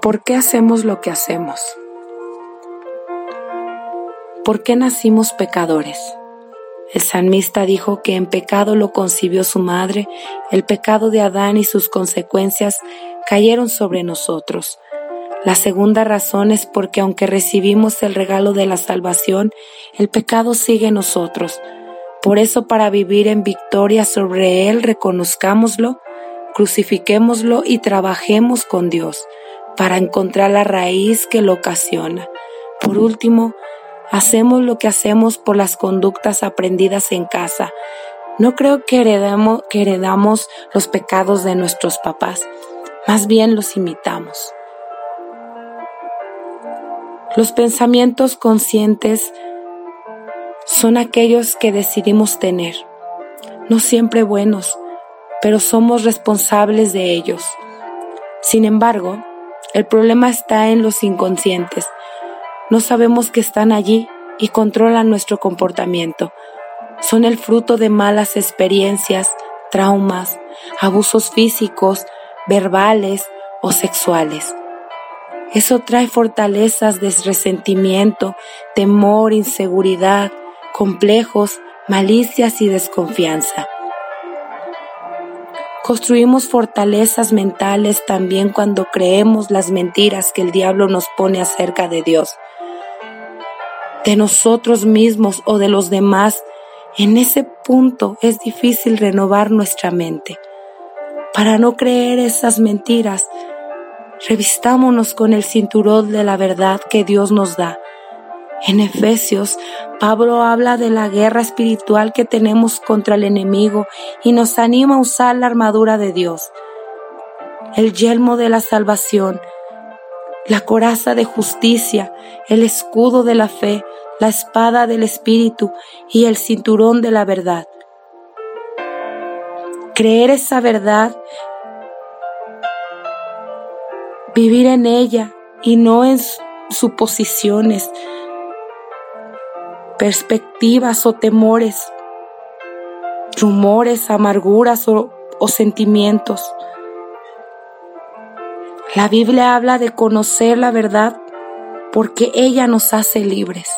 ¿Por qué hacemos lo que hacemos? ¿Por qué nacimos pecadores? El salmista dijo que en pecado lo concibió su madre, el pecado de Adán y sus consecuencias cayeron sobre nosotros. La segunda razón es porque aunque recibimos el regalo de la salvación, el pecado sigue en nosotros. Por eso para vivir en victoria sobre él, reconozcámoslo, crucifiquémoslo y trabajemos con Dios para encontrar la raíz que lo ocasiona. Por último, hacemos lo que hacemos por las conductas aprendidas en casa. No creo que heredamos, que heredamos los pecados de nuestros papás, más bien los imitamos. Los pensamientos conscientes son aquellos que decidimos tener, no siempre buenos, pero somos responsables de ellos. Sin embargo, el problema está en los inconscientes. No sabemos que están allí y controlan nuestro comportamiento. Son el fruto de malas experiencias, traumas, abusos físicos, verbales o sexuales. Eso trae fortalezas de resentimiento, temor, inseguridad, complejos, malicias y desconfianza. Construimos fortalezas mentales también cuando creemos las mentiras que el diablo nos pone acerca de Dios, de nosotros mismos o de los demás. En ese punto es difícil renovar nuestra mente. Para no creer esas mentiras, revistámonos con el cinturón de la verdad que Dios nos da en Efesios, Pablo habla de la guerra espiritual que tenemos contra el enemigo y nos anima a usar la armadura de Dios, el yelmo de la salvación, la coraza de justicia, el escudo de la fe, la espada del Espíritu y el cinturón de la verdad. Creer esa verdad, vivir en ella y no en suposiciones, perspectivas o temores, rumores, amarguras o, sentimientos. La Biblia habla de conocer la verdad porque ella nos hace libres.